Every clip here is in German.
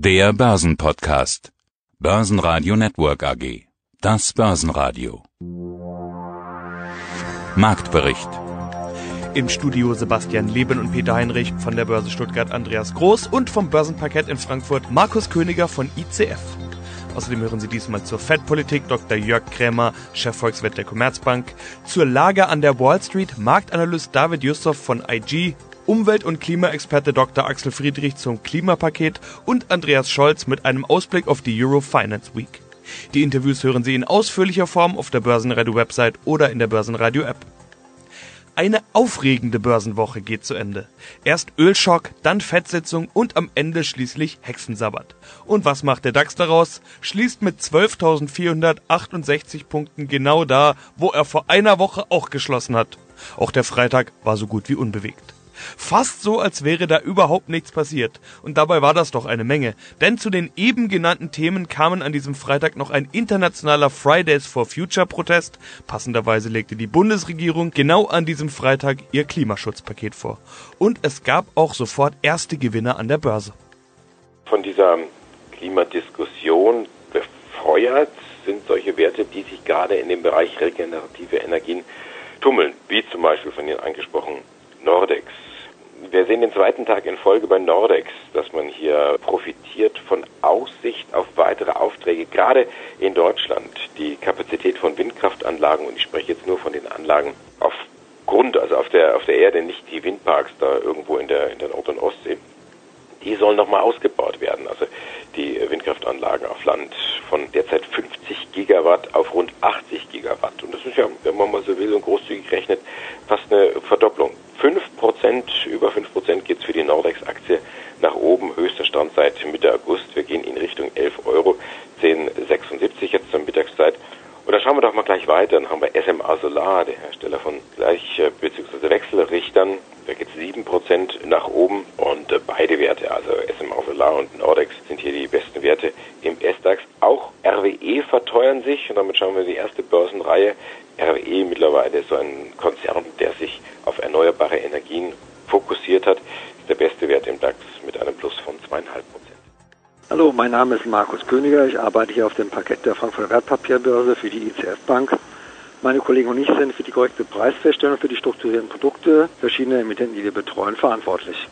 Der Börsenpodcast. Börsenradio Network AG. Das Börsenradio. Marktbericht. Im Studio Sebastian Leben und Peter Heinrich von der Börse Stuttgart Andreas Groß und vom Börsenparkett in Frankfurt Markus Königer von ICF. Außerdem hören Sie diesmal zur Fed-Politik Dr. Jörg Krämer, Chefvolkswirt der Commerzbank, zur Lage an der Wall Street Marktanalyst David Yusuf von IG Umwelt- und Klimaexperte Dr. Axel Friedrich zum Klimapaket und Andreas Scholz mit einem Ausblick auf die Euro Finance Week. Die Interviews hören Sie in ausführlicher Form auf der Börsenradio-Website oder in der Börsenradio-App. Eine aufregende Börsenwoche geht zu Ende. Erst Ölschock, dann Fettsitzung und am Ende schließlich Hexensabbat. Und was macht der DAX daraus? Schließt mit 12.468 Punkten genau da, wo er vor einer Woche auch geschlossen hat. Auch der Freitag war so gut wie unbewegt. Fast so, als wäre da überhaupt nichts passiert. Und dabei war das doch eine Menge. Denn zu den eben genannten Themen kamen an diesem Freitag noch ein internationaler Fridays for Future Protest. Passenderweise legte die Bundesregierung genau an diesem Freitag ihr Klimaschutzpaket vor. Und es gab auch sofort erste Gewinner an der Börse. Von dieser Klimadiskussion befeuert sind solche Werte, die sich gerade in dem Bereich regenerative Energien tummeln, wie zum Beispiel von Ihnen angesprochen Nordex, wir sehen den zweiten Tag in Folge bei Nordex, dass man hier profitiert von Aussicht auf weitere Aufträge, gerade in Deutschland. Die Kapazität von Windkraftanlagen, und ich spreche jetzt nur von den Anlagen auf Grund, also auf der, auf der Erde, nicht die Windparks da irgendwo in der, in der Nord- und Ostsee, die sollen nochmal ausgebaut werden. Also die Windkraftanlagen auf Land von derzeit 50 Gigawatt auf rund 80 Gigawatt. Und das ist ja, wenn man mal so will und großzügig rechnet, fast eine Verdopplung. 5 Prozent, über 5 Prozent geht es für die Nordex-Aktie nach oben. Höchster Stand seit Mitte August. Wir gehen in Richtung 11 Euro, 10,76 jetzt zur Mittagszeit. Und dann schauen wir doch mal gleich weiter. Dann haben wir SMA Solar, der Hersteller von Gleich- bzw. Wechselrichtern. Da geht es 7% nach oben und äh, beide Werte, also SMA Solar und Nordex, sind hier die besten Werte im S-DAX. Auch RWE verteuern sich und damit schauen wir die erste Börsenreihe. RWE mittlerweile so ein Konzern, der sich auf erneuerbare Energien fokussiert hat, ist der beste Wert im DAX mit einem Plus von 2,5%. Hallo, mein Name ist Markus Königer. Ich arbeite hier auf dem Parkett der Frankfurter Wertpapierbörse für die ICF Bank. Meine Kollegen und ich sind für die korrekte Preisfeststellung für die strukturierten Produkte verschiedener Emittenten, die wir betreuen, verantwortlich.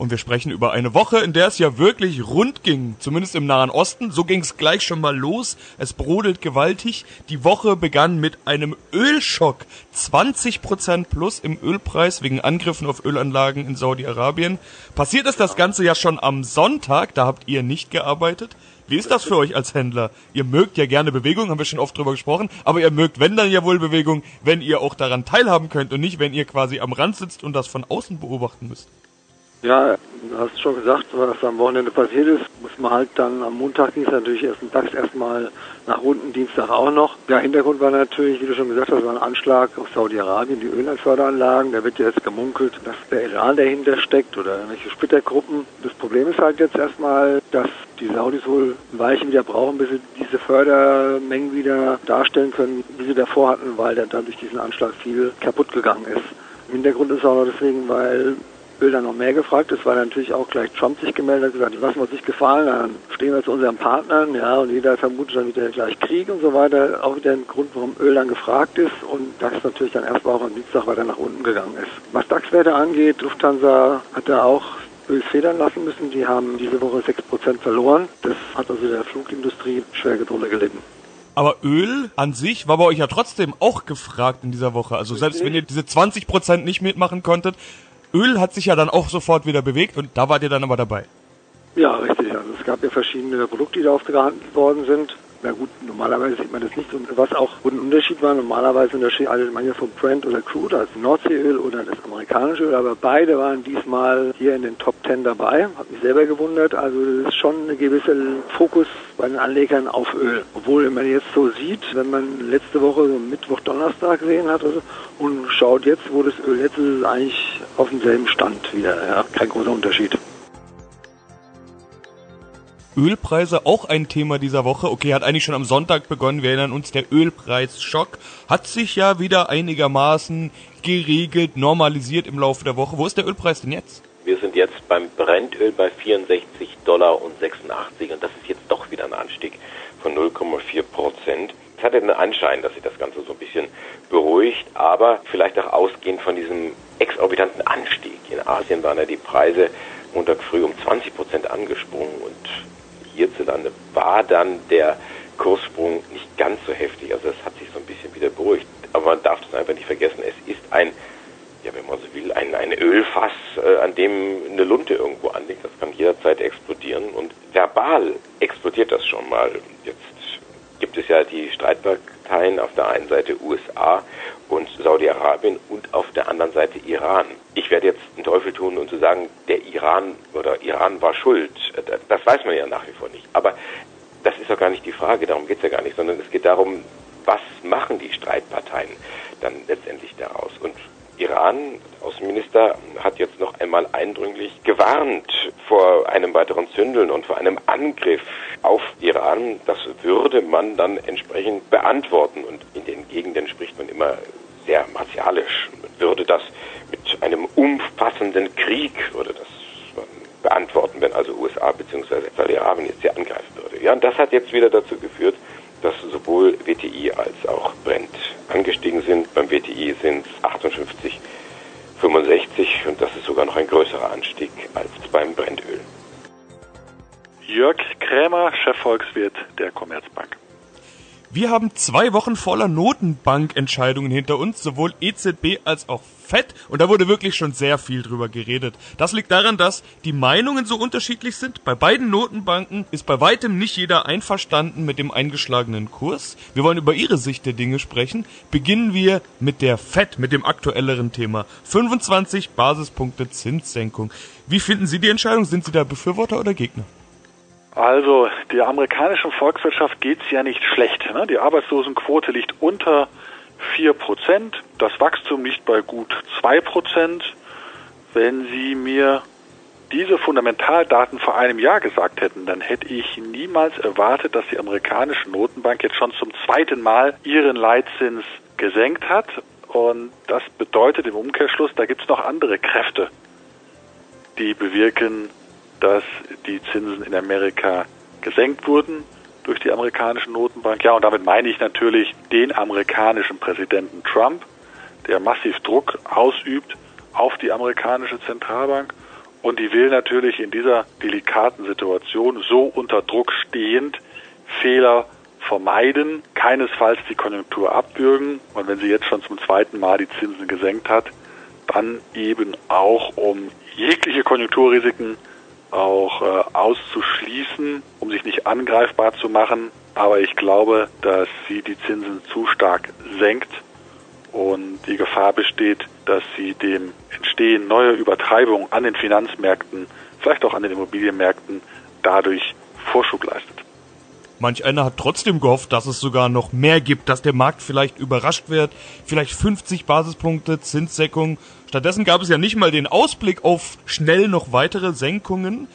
Und wir sprechen über eine Woche, in der es ja wirklich rund ging, zumindest im Nahen Osten. So ging es gleich schon mal los. Es brodelt gewaltig. Die Woche begann mit einem Ölschock. 20% plus im Ölpreis wegen Angriffen auf Ölanlagen in Saudi-Arabien. Passiert ist das Ganze ja schon am Sonntag, da habt ihr nicht gearbeitet. Wie ist das für euch als Händler? Ihr mögt ja gerne Bewegung, haben wir schon oft drüber gesprochen, aber ihr mögt, wenn dann ja wohl Bewegung, wenn ihr auch daran teilhaben könnt und nicht, wenn ihr quasi am Rand sitzt und das von außen beobachten müsst. Ja, du hast schon gesagt, was am Wochenende passiert ist, muss man halt dann am Montag es natürlich erst im DAX erstmal nach unten, Dienstag auch noch. Der Hintergrund war natürlich, wie du schon gesagt hast, war ein Anschlag auf Saudi-Arabien, die Ölförderanlagen. Da wird ja jetzt gemunkelt, dass der Iran dahinter steckt oder irgendwelche Splittergruppen. Das Problem ist halt jetzt erstmal, dass die Saudis wohl ein Weilchen wieder brauchen, bis sie diese Fördermengen wieder darstellen können, wie sie davor hatten, weil dann durch diesen Anschlag viel kaputt gegangen ist. Im Hintergrund ist auch noch deswegen, weil Öl dann noch mehr gefragt ist, weil natürlich auch gleich Trump sich gemeldet hat, gesagt, was uns nicht gefallen, dann stehen wir zu unseren Partnern, ja, und jeder vermutet dann wieder gleich Krieg und so weiter. Auch wieder ein Grund, warum Öl dann gefragt ist und DAX natürlich dann erstmal auch am Dienstag weiter nach unten gegangen ist. Was DAX-Werte angeht, Lufthansa hat da auch Öl federn lassen müssen. Die haben diese Woche 6% verloren. Das hat also der Flugindustrie schwer drunter gelitten. Aber Öl an sich war bei euch ja trotzdem auch gefragt in dieser Woche. Also selbst wenn ihr diese 20% nicht mitmachen konntet, Öl hat sich ja dann auch sofort wieder bewegt und da wart ihr dann aber dabei. Ja, richtig. Also es gab ja verschiedene Produkte, die da aufgehandelt worden sind. Na gut, normalerweise sieht man das nicht. Und was auch ein Unterschied war, normalerweise unterscheidet man ja vom Brent oder Crude, also Nordseeöl oder das amerikanische Öl, aber beide waren diesmal hier in den Top Ten dabei. Hat mich selber gewundert. Also das ist schon ein gewisser Fokus bei den Anlegern auf Öl. Obwohl, wenn man jetzt so sieht, wenn man letzte Woche so Mittwoch, Donnerstag gesehen hat also, und schaut jetzt, wo das Öl jetzt ist, ist es eigentlich auf demselben Stand wieder. Ja, kein großer Unterschied. Ölpreise auch ein Thema dieser Woche. Okay, hat eigentlich schon am Sonntag begonnen. Wir erinnern uns, der Ölpreisschock hat sich ja wieder einigermaßen geregelt, normalisiert im Laufe der Woche. Wo ist der Ölpreis denn jetzt? Wir sind jetzt beim Brennöl bei 64 Dollar und 86 und das ist jetzt doch wieder ein Anstieg von 0,4 Prozent. Es hatte den Anschein, dass sich das Ganze so ein bisschen beruhigt, aber vielleicht auch ausgehend von diesem exorbitanten Anstieg. In Asien waren ja die Preise Montag früh um 20 Prozent angesprungen und hierzulande war dann der Kurssprung nicht ganz so heftig. Also es hat sich so ein bisschen wieder beruhigt. Aber man darf das einfach nicht vergessen. Es ist ein, ja, wenn man so will, ein, ein Ölfass, äh, an dem eine Lunte irgendwo anliegt. Das kann jederzeit explodieren. Und verbal explodiert das schon mal. Jetzt gibt es ja die Streitparteien auf der einen Seite USA und Saudi-Arabien und auf der anderen Seite Iran. Ich werde jetzt den Teufel tun und zu sagen, der Iran oder Iran war schuld. Das weiß man ja nach wie vor nicht. Aber das ist doch gar nicht die Frage, darum geht es ja gar nicht, sondern es geht darum, was machen die Streitparteien dann letztendlich daraus? Und Iran, Außenminister, hat jetzt noch einmal eindrücklich gewarnt vor einem weiteren Zündeln und vor einem Angriff auf Iran. Das würde man dann entsprechend beantworten. Und in den Gegenden spricht man immer sehr martialisch. Man würde das mit einem umfassenden Krieg, würde das beantworten, wenn also USA bzw. Saudi-Arabien jetzt hier angreifen würde. Ja, und das hat jetzt wieder dazu geführt, dass sowohl WTI als auch Brent angestiegen sind. Beim WTI sind es 58, 65 und das ist sogar noch ein größerer Anstieg als beim Brennöl. Jörg Krämer, Chefvolkswirt der Commerzbank. Wir haben zwei Wochen voller Notenbankentscheidungen hinter uns, sowohl EZB als auch FED, und da wurde wirklich schon sehr viel drüber geredet. Das liegt daran, dass die Meinungen so unterschiedlich sind. Bei beiden Notenbanken ist bei weitem nicht jeder einverstanden mit dem eingeschlagenen Kurs. Wir wollen über ihre Sicht der Dinge sprechen. Beginnen wir mit der FED, mit dem aktuelleren Thema. 25 Basispunkte Zinssenkung. Wie finden Sie die Entscheidung? Sind Sie da Befürworter oder Gegner? Also der amerikanischen Volkswirtschaft geht's ja nicht schlecht. Ne? Die Arbeitslosenquote liegt unter 4 Prozent, das Wachstum liegt bei gut 2 Prozent. Wenn Sie mir diese Fundamentaldaten vor einem Jahr gesagt hätten, dann hätte ich niemals erwartet, dass die amerikanische Notenbank jetzt schon zum zweiten Mal ihren Leitzins gesenkt hat. Und das bedeutet im Umkehrschluss, da gibt's noch andere Kräfte, die bewirken, dass die Zinsen in Amerika gesenkt wurden durch die amerikanische Notenbank. Ja, und damit meine ich natürlich den amerikanischen Präsidenten Trump, der massiv Druck ausübt auf die amerikanische Zentralbank. Und die will natürlich in dieser delikaten Situation so unter Druck stehend Fehler vermeiden, keinesfalls die Konjunktur abwürgen. Und wenn sie jetzt schon zum zweiten Mal die Zinsen gesenkt hat, dann eben auch um jegliche Konjunkturrisiken auch äh, auszuschließen, um sich nicht angreifbar zu machen. Aber ich glaube, dass sie die Zinsen zu stark senkt und die Gefahr besteht, dass sie dem Entstehen neuer Übertreibungen an den Finanzmärkten, vielleicht auch an den Immobilienmärkten, dadurch Vorschub leistet. Manch einer hat trotzdem gehofft, dass es sogar noch mehr gibt, dass der Markt vielleicht überrascht wird, vielleicht 50 Basispunkte Zinssenkung. Stattdessen gab es ja nicht mal den Ausblick auf schnell noch weitere Senkungen.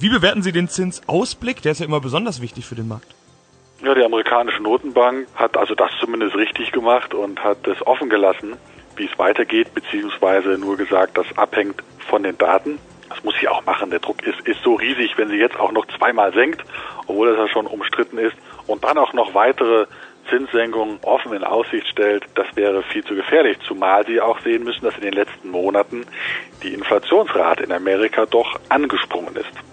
Wie bewerten Sie den Zinsausblick? Der ist ja immer besonders wichtig für den Markt. Ja, die amerikanische Notenbank hat also das zumindest richtig gemacht und hat es offen gelassen, wie es weitergeht, beziehungsweise nur gesagt, das abhängt von den Daten. Das muss sie auch machen. Der Druck ist, ist so riesig, wenn sie jetzt auch noch zweimal senkt, obwohl das ja schon umstritten ist, und dann auch noch weitere Zinssenkungen offen in Aussicht stellt, das wäre viel zu gefährlich, zumal sie auch sehen müssen, dass in den letzten Monaten die Inflationsrate in Amerika doch angesprungen ist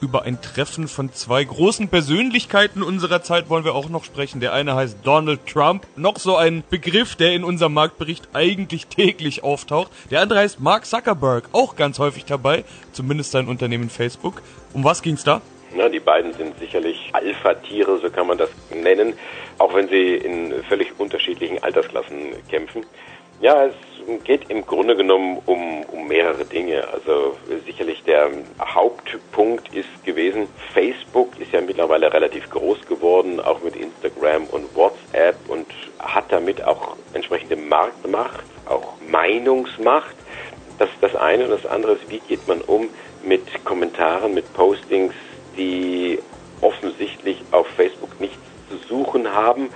über ein Treffen von zwei großen Persönlichkeiten unserer Zeit wollen wir auch noch sprechen. Der eine heißt Donald Trump, noch so ein Begriff, der in unserem Marktbericht eigentlich täglich auftaucht. Der andere heißt Mark Zuckerberg, auch ganz häufig dabei, zumindest sein Unternehmen Facebook. Um was ging's da? Na, die beiden sind sicherlich Alpha-Tiere, so kann man das nennen, auch wenn sie in völlig unterschiedlichen Altersklassen kämpfen. Ja, es geht im Grunde genommen um, um mehrere Dinge. Also sicherlich der Hauptpunkt ist gewesen, Facebook ist ja mittlerweile relativ groß geworden, auch mit Instagram und WhatsApp und hat damit auch entsprechende Marktmacht, auch Meinungsmacht. Das ist das eine. Und das andere ist, wie geht man um mit Kommentaren, mit Postings, die offensichtlich auf Facebook nichts zu suchen haben,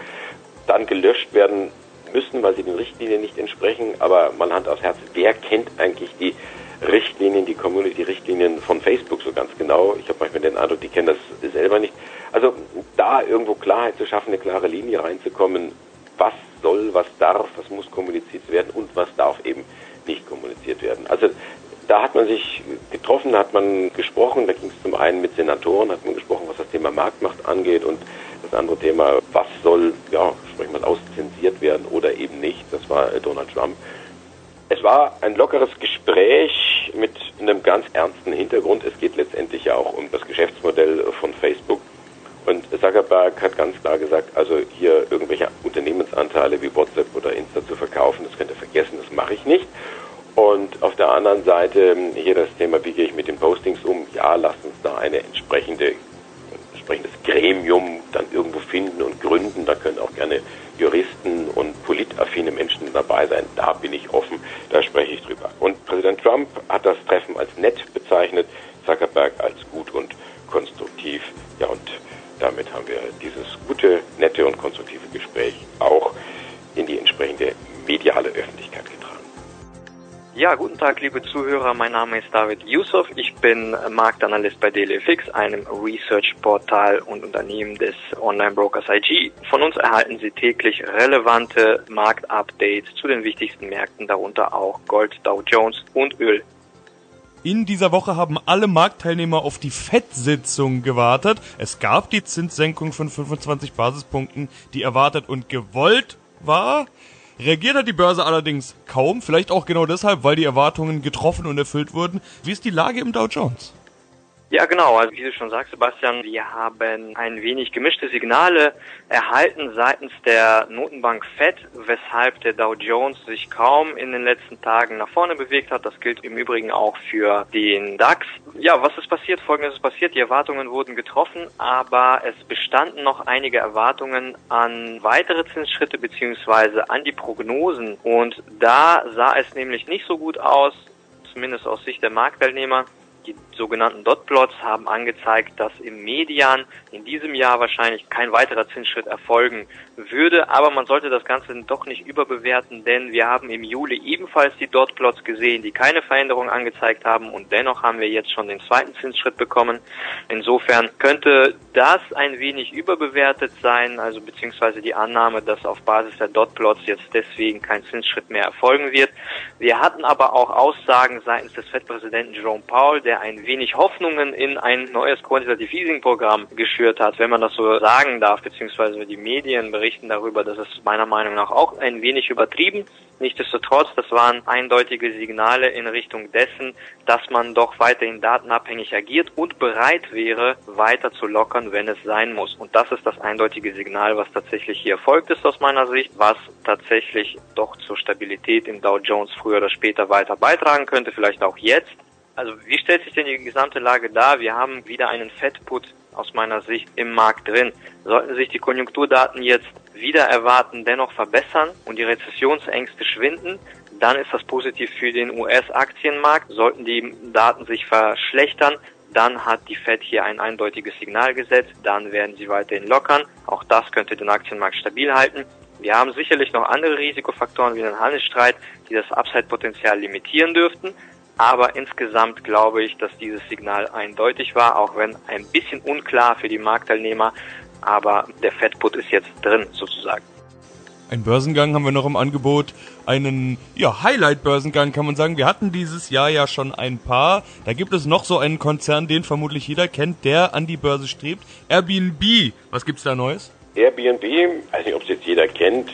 dann gelöscht werden müssen, weil sie den Richtlinien nicht entsprechen. Aber man hat aufs Herz, wer kennt eigentlich die Richtlinien, die Community-Richtlinien von Facebook so ganz genau? Ich habe manchmal den Eindruck, die kennen das selber nicht. Also da irgendwo Klarheit zu schaffen, eine klare Linie reinzukommen, was soll, was darf, was muss kommuniziert werden und was darf eben nicht kommuniziert werden. Also da hat man sich getroffen, da hat man gesprochen, da ging es zum einen mit Senatoren, hat man gesprochen, was das Thema Marktmacht angeht und das andere Thema, was soll, ja, sprechen wir zensiert werden oder eben nicht, das war Donald Trump. Es war ein lockeres Gespräch mit einem ganz ernsten Hintergrund. Es geht letztendlich ja auch um das Geschäftsmodell von Facebook. Und Zuckerberg hat ganz klar gesagt, also hier irgendwelche Unternehmensanteile wie WhatsApp oder Insta zu verkaufen, das könnt ihr vergessen, das mache ich nicht. Und auf der anderen Seite hier das Thema, wie gehe ich mit den Postings um? Ja, lasst uns da eine entsprechende entsprechendes Gremium dann irgendwo finden und gründen. Da können auch gerne Juristen und politaffine Menschen dabei sein. Da bin ich offen, da spreche ich drüber. Und Präsident Trump hat das Treffen als nett bezeichnet, Zuckerberg als gut und konstruktiv. Ja, und damit haben wir dieses gute, nette und konstruktive Gespräch auch in die entsprechende mediale Öffentlichkeit getragen. Ja, guten Tag, liebe Zuhörer. Mein Name ist David Yusuf. Bin Marktanalyst bei DailyFix, einem Research-Portal und Unternehmen des Online-Brokers IG. Von uns erhalten Sie täglich relevante Marktupdates zu den wichtigsten Märkten, darunter auch Gold, Dow Jones und Öl. In dieser Woche haben alle Marktteilnehmer auf die FED-Sitzung gewartet. Es gab die Zinssenkung von 25 Basispunkten, die erwartet und gewollt war. Reagiert hat die Börse allerdings kaum, vielleicht auch genau deshalb, weil die Erwartungen getroffen und erfüllt wurden. Wie ist die Lage im Dow Jones? Ja, genau. Also wie du schon sagst, Sebastian, wir haben ein wenig gemischte Signale erhalten seitens der Notenbank Fed, weshalb der Dow Jones sich kaum in den letzten Tagen nach vorne bewegt hat. Das gilt im Übrigen auch für den DAX. Ja, was ist passiert? Folgendes ist passiert. Die Erwartungen wurden getroffen, aber es bestanden noch einige Erwartungen an weitere Zinsschritte beziehungsweise an die Prognosen. Und da sah es nämlich nicht so gut aus, zumindest aus Sicht der Marktteilnehmer. Die sogenannten Dotplots haben angezeigt, dass im Median in diesem Jahr wahrscheinlich kein weiterer Zinsschritt erfolgen würde, aber man sollte das Ganze doch nicht überbewerten, denn wir haben im Juli ebenfalls die Dotplots gesehen, die keine Veränderung angezeigt haben und dennoch haben wir jetzt schon den zweiten Zinsschritt bekommen. Insofern könnte das ein wenig überbewertet sein, also beziehungsweise die Annahme, dass auf Basis der Dotplots jetzt deswegen kein Zinsschritt mehr erfolgen wird. Wir hatten aber auch Aussagen seitens des FED-Präsidenten Jerome Powell, der ein wenig Hoffnungen in ein neues Quantitative Easing Programm geschürt hat, wenn man das so sagen darf, beziehungsweise die Medien berichten darüber, dass es meiner Meinung nach auch ein wenig übertrieben. Nichtsdestotrotz, das waren eindeutige Signale in Richtung dessen, dass man doch weiterhin datenabhängig agiert und bereit wäre, weiter zu lockern, wenn es sein muss. Und das ist das eindeutige Signal, was tatsächlich hier erfolgt ist aus meiner Sicht, was tatsächlich doch zur Stabilität im Dow Jones früher oder später weiter beitragen könnte, vielleicht auch jetzt. Also wie stellt sich denn die gesamte Lage dar? Wir haben wieder einen Fettput aus meiner Sicht im Markt drin. Sollten sich die Konjunkturdaten jetzt wieder erwarten, dennoch verbessern und die Rezessionsängste schwinden, dann ist das positiv für den US-Aktienmarkt. Sollten die Daten sich verschlechtern, dann hat die Fed hier ein eindeutiges Signal gesetzt, dann werden sie weiterhin lockern. Auch das könnte den Aktienmarkt stabil halten. Wir haben sicherlich noch andere Risikofaktoren wie den Handelsstreit, die das Upside-Potenzial limitieren dürften. Aber insgesamt glaube ich, dass dieses Signal eindeutig war, auch wenn ein bisschen unklar für die Marktteilnehmer. Aber der Fettput ist jetzt drin, sozusagen. Ein Börsengang haben wir noch im Angebot. Einen ja, Highlight-Börsengang kann man sagen. Wir hatten dieses Jahr ja schon ein paar. Da gibt es noch so einen Konzern, den vermutlich jeder kennt, der an die Börse strebt. Airbnb. Was gibt's da Neues? Airbnb, weiß nicht, ob es jetzt jeder kennt.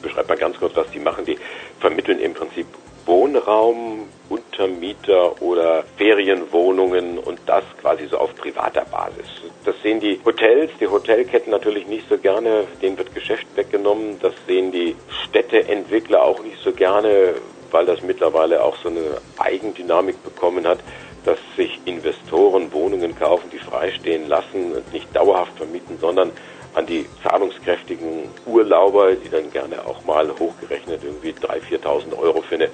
Beschreibt mal ganz kurz, was die machen. Die vermitteln im Prinzip Wohnraum, Untermieter oder Ferienwohnungen und das quasi so auf privater Basis. Das sehen die Hotels, die Hotelketten natürlich nicht so gerne, denen wird Geschäft weggenommen. Das sehen die Städteentwickler auch nicht so gerne, weil das mittlerweile auch so eine Eigendynamik bekommen hat, dass sich Investoren Wohnungen kaufen, die freistehen lassen und nicht dauerhaft vermieten, sondern an die zahlungskräftigen Urlauber, die dann gerne auch mal hochgerechnet irgendwie 3.000, 4.000 Euro für eine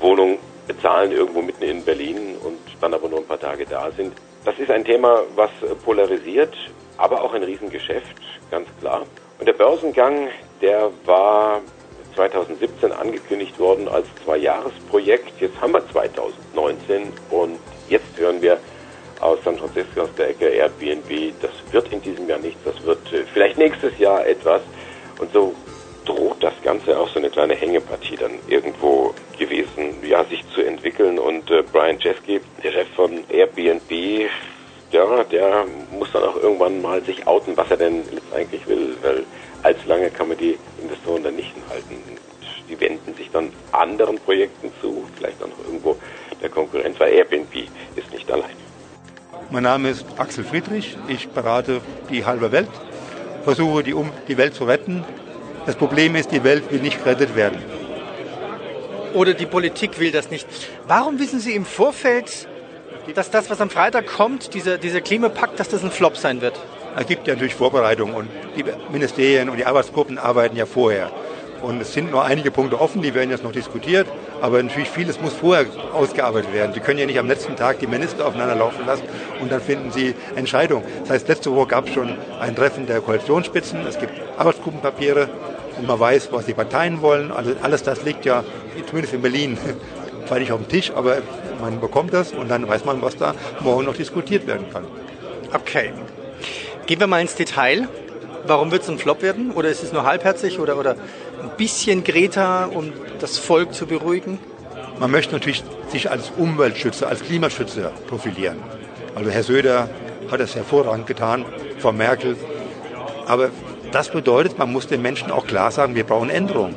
Wohnung bezahlen, irgendwo mitten in Berlin und dann aber nur ein paar Tage da sind. Das ist ein Thema, was polarisiert, aber auch ein Riesengeschäft, ganz klar. Und der Börsengang, der war 2017 angekündigt worden als Zwei-Jahres-Projekt. Jetzt haben wir 2019 und jetzt hören wir San Francisco aus der Ecke Airbnb, das wird in diesem Jahr nichts, das wird äh, vielleicht nächstes Jahr etwas. Und so droht das Ganze auch so eine kleine Hängepartie dann irgendwo gewesen, ja, sich zu entwickeln. Und äh, Brian Chesky, der Chef von Airbnb, ja, der muss dann auch irgendwann mal sich outen, was er denn jetzt eigentlich will, weil allzu lange kann man die Investoren dann nicht halten. Die wenden sich dann anderen Projekten zu, vielleicht dann auch irgendwo der Konkurrent, weil Airbnb ist nicht allein. Mein Name ist Axel Friedrich, ich berate die halbe Welt, versuche die, um, die Welt zu retten. Das Problem ist, die Welt will nicht gerettet werden. Oder die Politik will das nicht. Warum wissen Sie im Vorfeld, dass das, was am Freitag kommt, dieser, dieser Klimapakt, dass das ein Flop sein wird? Es gibt ja natürlich Vorbereitungen und die Ministerien und die Arbeitsgruppen arbeiten ja vorher. Und es sind nur einige Punkte offen, die werden jetzt noch diskutiert. Aber natürlich vieles muss vorher ausgearbeitet werden. Sie können ja nicht am letzten Tag die Minister aufeinander laufen lassen und dann finden Sie Entscheidungen. Das heißt, letzte Woche gab es schon ein Treffen der Koalitionsspitzen. Es gibt Arbeitsgruppenpapiere und man weiß, was die Parteien wollen. Also alles das liegt ja, zumindest in Berlin, zwar nicht auf dem Tisch, aber man bekommt das und dann weiß man, was da morgen noch diskutiert werden kann. Okay. Gehen wir mal ins Detail. Warum wird es ein Flop werden? Oder ist es nur halbherzig oder, oder ein bisschen Greta, um das Volk zu beruhigen? Man möchte natürlich sich als Umweltschützer, als Klimaschützer profilieren. Also Herr Söder hat das hervorragend getan, Frau Merkel. Aber das bedeutet, man muss den Menschen auch klar sagen, wir brauchen Änderungen.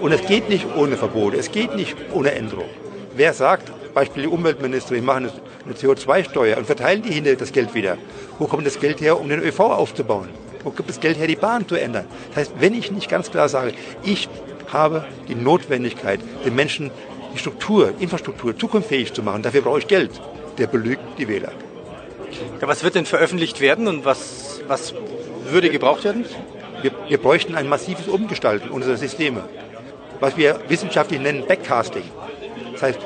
Und es geht nicht ohne Verbote, es geht nicht ohne Änderung. Wer sagt, Beispiel die Umweltministerin, machen eine CO2-Steuer und verteilen die hinter das Geld wieder. Wo kommt das Geld her, um den ÖV aufzubauen? Wo gibt das Geld her, die Bahn zu ändern? Das heißt, wenn ich nicht ganz klar sage, ich habe die Notwendigkeit, den Menschen die Struktur, Infrastruktur zukunftsfähig zu machen, dafür brauche ich Geld, der belügt die Wähler. Ja, was wird denn veröffentlicht werden und was, was würde gebraucht werden? Wir, wir bräuchten ein massives Umgestalten unserer Systeme, was wir wissenschaftlich nennen Backcasting. Das heißt,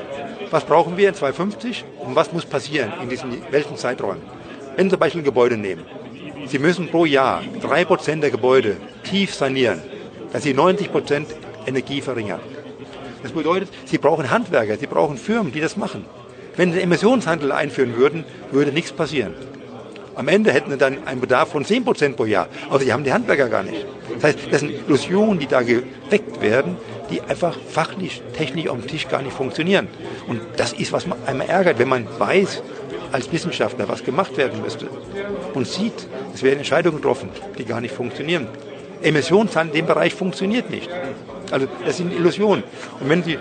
was brauchen wir in 2050 und was muss passieren in diesen welchen Zeiträumen? Wenn Sie zum Beispiel ein Gebäude nehmen, Sie müssen pro Jahr 3% der Gebäude tief sanieren, dass Sie 90% Energie verringern. Das bedeutet, Sie brauchen Handwerker, Sie brauchen Firmen, die das machen. Wenn Sie Emissionshandel einführen würden, würde nichts passieren. Am Ende hätten Sie dann einen Bedarf von 10% pro Jahr. Aber Sie haben die Handwerker gar nicht. Das heißt, das sind Illusionen, die da geweckt werden, die einfach fachlich, technisch auf dem Tisch gar nicht funktionieren. Und das ist, was man einmal ärgert, wenn man weiß, als Wissenschaftler, was gemacht werden müsste und sieht, es werden Entscheidungen getroffen, die gar nicht funktionieren. Emissionshandel in dem Bereich funktioniert nicht. Also das sind Illusionen. Und wenn Sie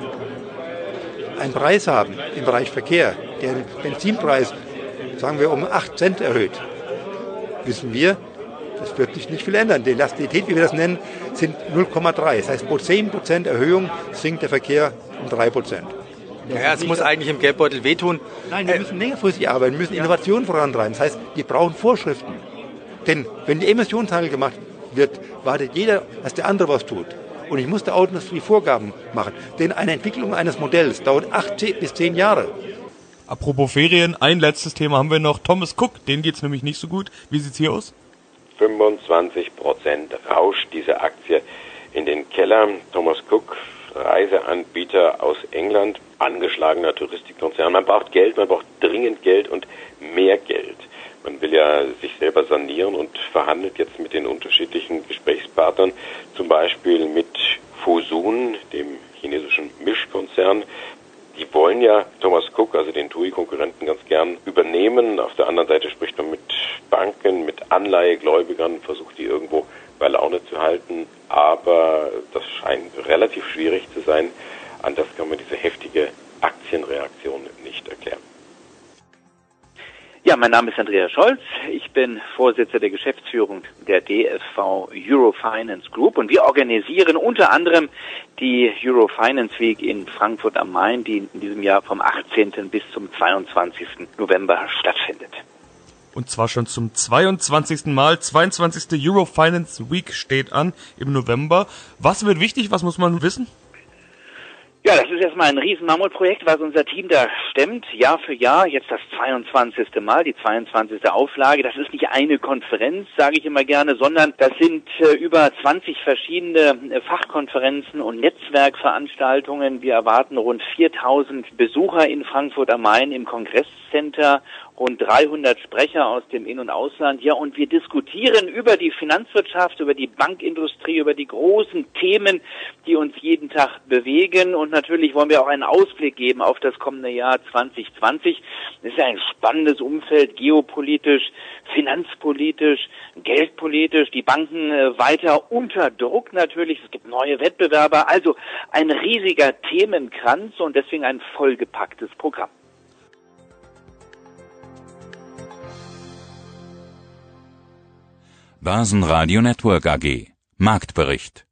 einen Preis haben im Bereich Verkehr, der den Benzinpreis, sagen wir, um 8 Cent erhöht, wissen wir, das wird sich nicht viel ändern. Die Elastizität, wie wir das nennen, sind 0,3. Das heißt, pro 10% Erhöhung sinkt der Verkehr um 3%. Ja, es muss eigentlich im Geldbeutel wehtun. Nein, wir müssen längerfristig arbeiten, wir müssen Innovationen vorantreiben. Das heißt, wir brauchen Vorschriften. Denn wenn die Emissionshandel gemacht wird, wartet jeder, dass der andere was tut. Und ich muss der Autoindustrie Vorgaben machen. Denn eine Entwicklung eines Modells dauert acht bis zehn Jahre. Apropos Ferien, ein letztes Thema haben wir noch. Thomas Cook, den geht's nämlich nicht so gut. Wie sieht's hier aus? 25 Prozent rauscht diese Aktie in den Keller. Thomas Cook, Reiseanbieter aus England, angeschlagener Touristikkonzern. Man braucht Geld, man braucht dringend Geld und mehr Geld. Man will ja sich selber sanieren und verhandelt jetzt mit den unterschiedlichen Gesprächspartnern, zum Beispiel mit Fosun, dem chinesischen Mischkonzern. Die wollen ja Thomas Cook, also den TUI-Konkurrenten, ganz gern übernehmen. Auf der anderen Seite spricht man mit Banken, mit Anleihegläubigern, versucht die irgendwo bei Laune zu halten. Aber das scheint relativ schwierig zu sein. Anders kann man diese heftige Aktienreaktion nicht erklären. Ja, mein Name ist Andreas Scholz. Ich bin Vorsitzender der Geschäftsführung der DSV Eurofinance Group und wir organisieren unter anderem die Eurofinance Week in Frankfurt am Main, die in diesem Jahr vom 18. bis zum 22. November stattfindet. Und zwar schon zum 22. Mal. 22. Eurofinance Week steht an im November. Was wird wichtig? Was muss man wissen? Ja, das ist erstmal ein Riesenmammutprojekt, was unser Team da stemmt, Jahr für Jahr, jetzt das 22. Mal, die 22. Auflage. Das ist nicht eine Konferenz, sage ich immer gerne, sondern das sind äh, über 20 verschiedene äh, Fachkonferenzen und Netzwerkveranstaltungen. Wir erwarten rund 4000 Besucher in Frankfurt am Main im Kongresscenter rund 300 Sprecher aus dem In- und Ausland. Ja, und wir diskutieren über die Finanzwirtschaft, über die Bankindustrie, über die großen Themen, die uns jeden Tag bewegen. Und natürlich wollen wir auch einen Ausblick geben auf das kommende Jahr 2020. Es ist ein spannendes Umfeld, geopolitisch, finanzpolitisch, geldpolitisch. Die Banken äh, weiter unter Druck natürlich. Es gibt neue Wettbewerber. Also ein riesiger Themenkranz und deswegen ein vollgepacktes Programm. Börsenradio Network AG. Marktbericht